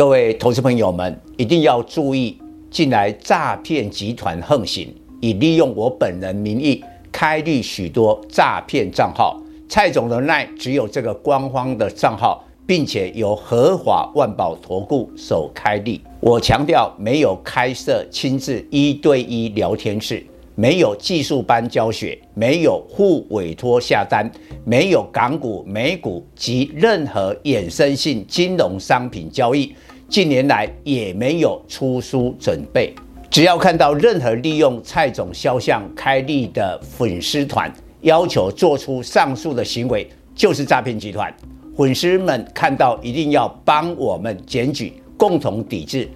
各位投资朋友们一定要注意，近来诈骗集团横行，以利用我本人名义开立许多诈骗账号。蔡总的 LINE 只有这个官方的账号，并且由合法万宝投顾所开立。我强调，没有开设亲自一对一聊天室。没有技术班教学，没有互委托下单，没有港股、美股及任何衍生性金融商品交易。近年来也没有出书准备。只要看到任何利用蔡总肖像开立的粉丝团，要求做出上述的行为，就是诈骗集团。粉丝们看到一定要帮我们检举，共同抵制。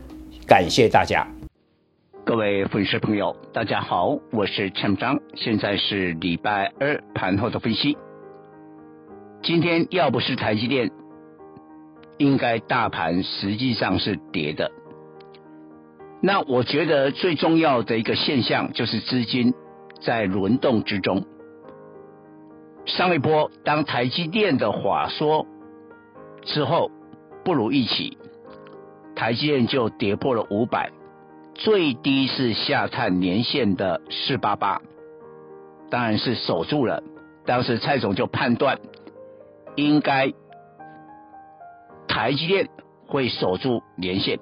感谢大家。各位粉丝朋友，大家好，我是陈章，现在是礼拜二盘后的分析。今天要不是台积电，应该大盘实际上是跌的。那我觉得最重要的一个现象就是资金在轮动之中。上一波当台积电的话说之后不如预期，台积电就跌破了五百。最低是下探年线的四八八，当然是守住了。当时蔡总就判断，应该台积电会守住年线。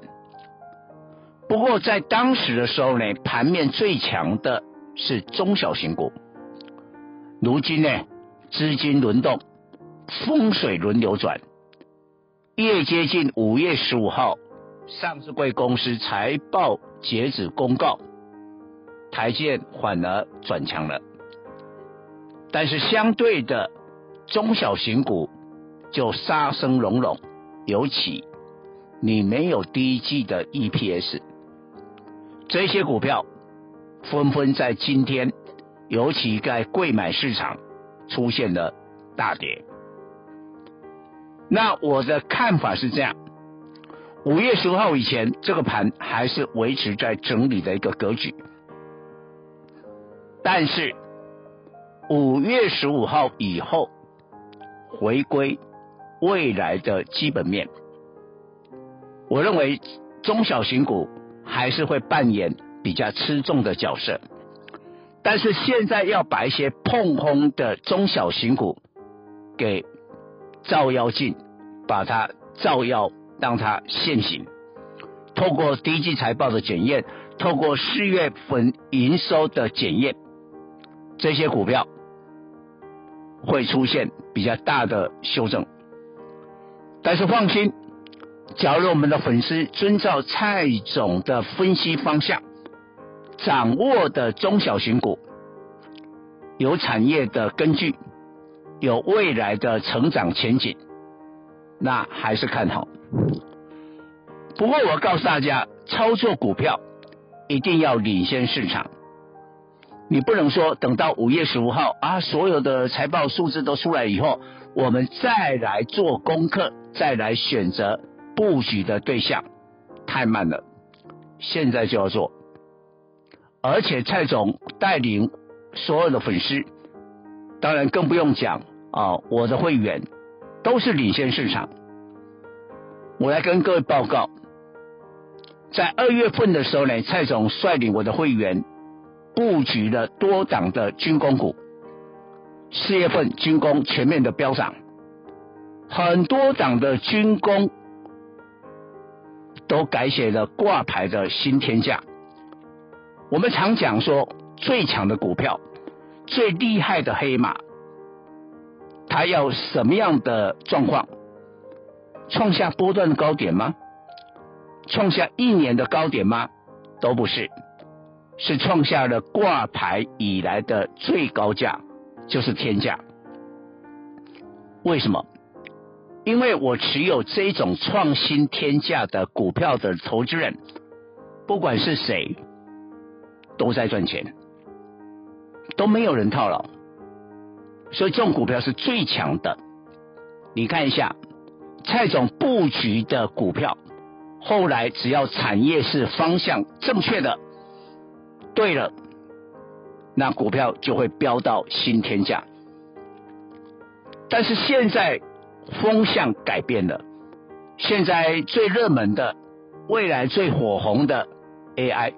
不过在当时的时候呢，盘面最强的是中小型股。如今呢，资金轮动，风水轮流转，越接近五月十五号。上市贵公司财报截止公告，台建反而转强了，但是相对的中小型股就杀声隆隆，尤其你没有第一季的 EPS，这些股票纷纷在今天，尤其在柜买市场出现了大跌。那我的看法是这样。五月十五号以前，这个盘还是维持在整理的一个格局。但是五月十五号以后，回归未来的基本面，我认为中小型股还是会扮演比较吃重的角色。但是现在要把一些碰空的中小型股给照妖镜，把它照妖。让它现形，透过第一季财报的检验，透过四月份营收的检验，这些股票会出现比较大的修正。但是放心，假如我们的粉丝遵照蔡总的分析方向，掌握的中小型股，有产业的根据，有未来的成长前景，那还是看好。不过我告诉大家，操作股票一定要领先市场。你不能说等到五月十五号啊，所有的财报数字都出来以后，我们再来做功课，再来选择布局的对象，太慢了。现在就要做，而且蔡总带领所有的粉丝，当然更不用讲啊，我的会员都是领先市场。我来跟各位报告，在二月份的时候呢，蔡总率领我的会员布局了多档的军工股。四月份军工全面的飙涨，很多档的军工都改写了挂牌的新天价。我们常讲说，最强的股票、最厉害的黑马，它要什么样的状况？创下波段的高点吗？创下一年的高点吗？都不是，是创下了挂牌以来的最高价，就是天价。为什么？因为我持有这种创新天价的股票的投资人，不管是谁，都在赚钱，都没有人套牢，所以这种股票是最强的。你看一下。蔡总布局的股票，后来只要产业是方向正确的，对了，那股票就会飙到新天价。但是现在风向改变了，现在最热门的、未来最火红的 AI，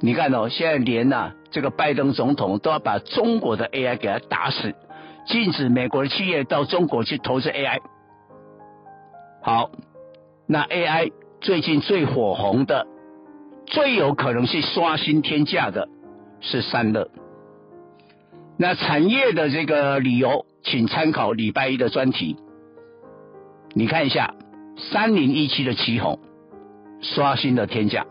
你看哦，现在连呐、啊、这个拜登总统都要把中国的 AI 给他打死，禁止美国的企业到中国去投资 AI。好，那 AI 最近最火红的、最有可能是刷新天价的是三乐。那产业的这个理由，请参考礼拜一的专题。你看一下，三零一七的奇鋐刷新了天价，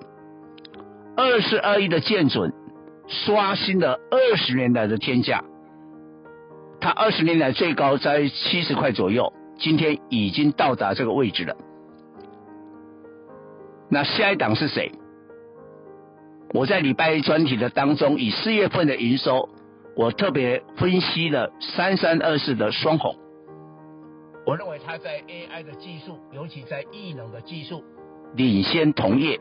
二十二亿的建准刷新了二十年来的天价，它二十年来最高在七十块左右，今天已经到达这个位置了。那下一档是谁？我在礼拜一专题的当中，以四月份的营收，我特别分析了三三二四的双红。我认为它在 AI 的技术，尤其在异能的技术领先同业，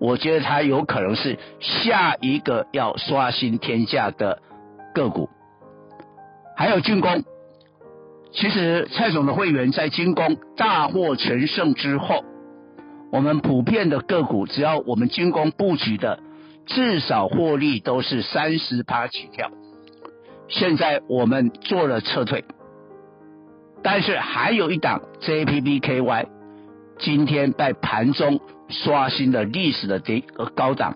我觉得它有可能是下一个要刷新天价的个股。还有军工，其实蔡总的会员在军工大获全胜之后，我们普遍的个股，只要我们军工布局的，至少获利都是三十趴起跳。现在我们做了撤退。但是还有一档 JPPKY，今天在盘中刷新了历史的低和高档，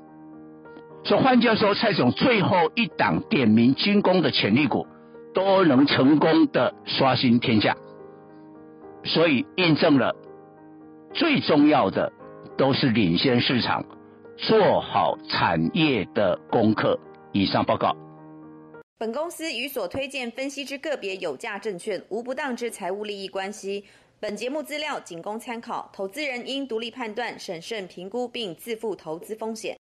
所以换句话说，蔡总最后一档点名军工的潜力股都能成功的刷新天下，所以印证了最重要的都是领先市场，做好产业的功课。以上报告。本公司与所推荐分析之个别有价证券无不当之财务利益关系。本节目资料仅供参考，投资人应独立判断、审慎评估并自负投资风险。